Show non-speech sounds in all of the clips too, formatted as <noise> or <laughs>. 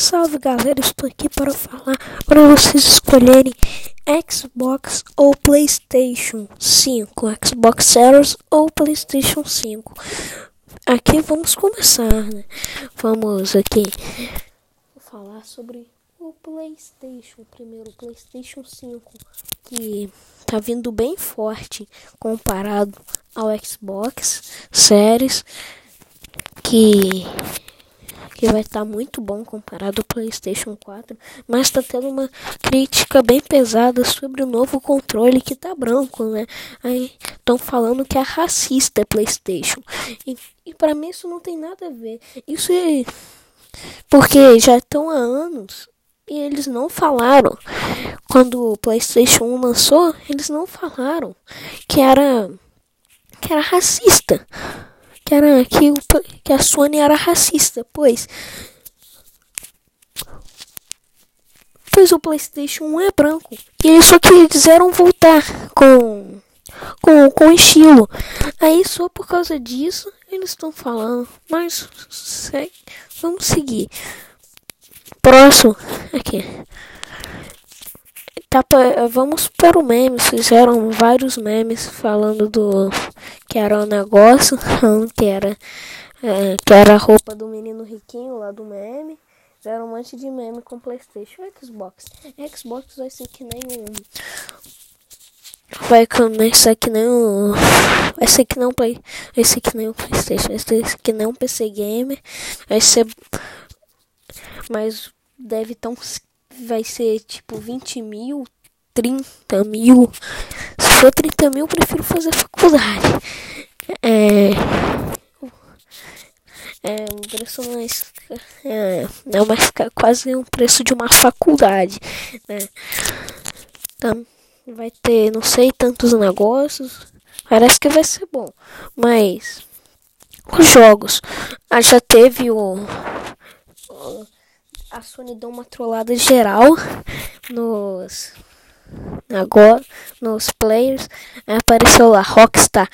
Salve galera, estou aqui para falar para vocês escolherem Xbox ou PlayStation 5, Xbox Series ou PlayStation 5. Aqui vamos começar, né? Vamos aqui falar sobre o PlayStation, primeiro PlayStation 5, que tá vindo bem forte comparado ao Xbox Series, que que vai estar tá muito bom comparado ao PlayStation 4, mas está tendo uma crítica bem pesada sobre o novo controle que tá branco, né? Aí estão falando que é racista PlayStation. E, e para mim isso não tem nada a ver. Isso é porque já estão há anos e eles não falaram. Quando o PlayStation 1 lançou, eles não falaram que era que era racista que era que, que a Sony era racista, pois pois o PlayStation 1 é branco e eles só quiseram voltar com com, com estilo. Aí só por causa disso eles estão falando, mas vamos seguir. Próximo aqui. Tá, vamos para o meme. Fizeram vários memes falando do que era o um negócio, <laughs> que era é, que era a roupa do menino riquinho lá do meme. Fizeram um monte de meme com Playstation e Xbox. Xbox vai ser que nem um. Vai começar que nem um. Vai ser que não Play. Vai ser que nem um Playstation. Vai ser que nem um PC Gamer. Vai ser. Mas deve tão vai ser tipo 20 mil, 30 mil. For 30 mil, eu prefiro fazer faculdade. É. É um preço mais. É, é mais quase um preço de uma faculdade. Né? Então, vai ter não sei tantos negócios. Parece que vai ser bom. Mas. Os jogos. Ah, já teve o a Sony deu uma trollada geral nos agora nos players apareceu lá Rockstar.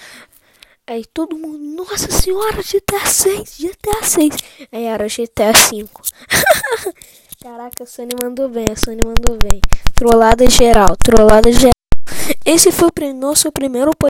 Aí todo mundo nossa senhora GTA 6 GTA 6 aí era GTA 5 <laughs> caraca a Sony mandou bem a Sony mandou bem. Trollada geral trollada geral. Esse foi o nosso primeiro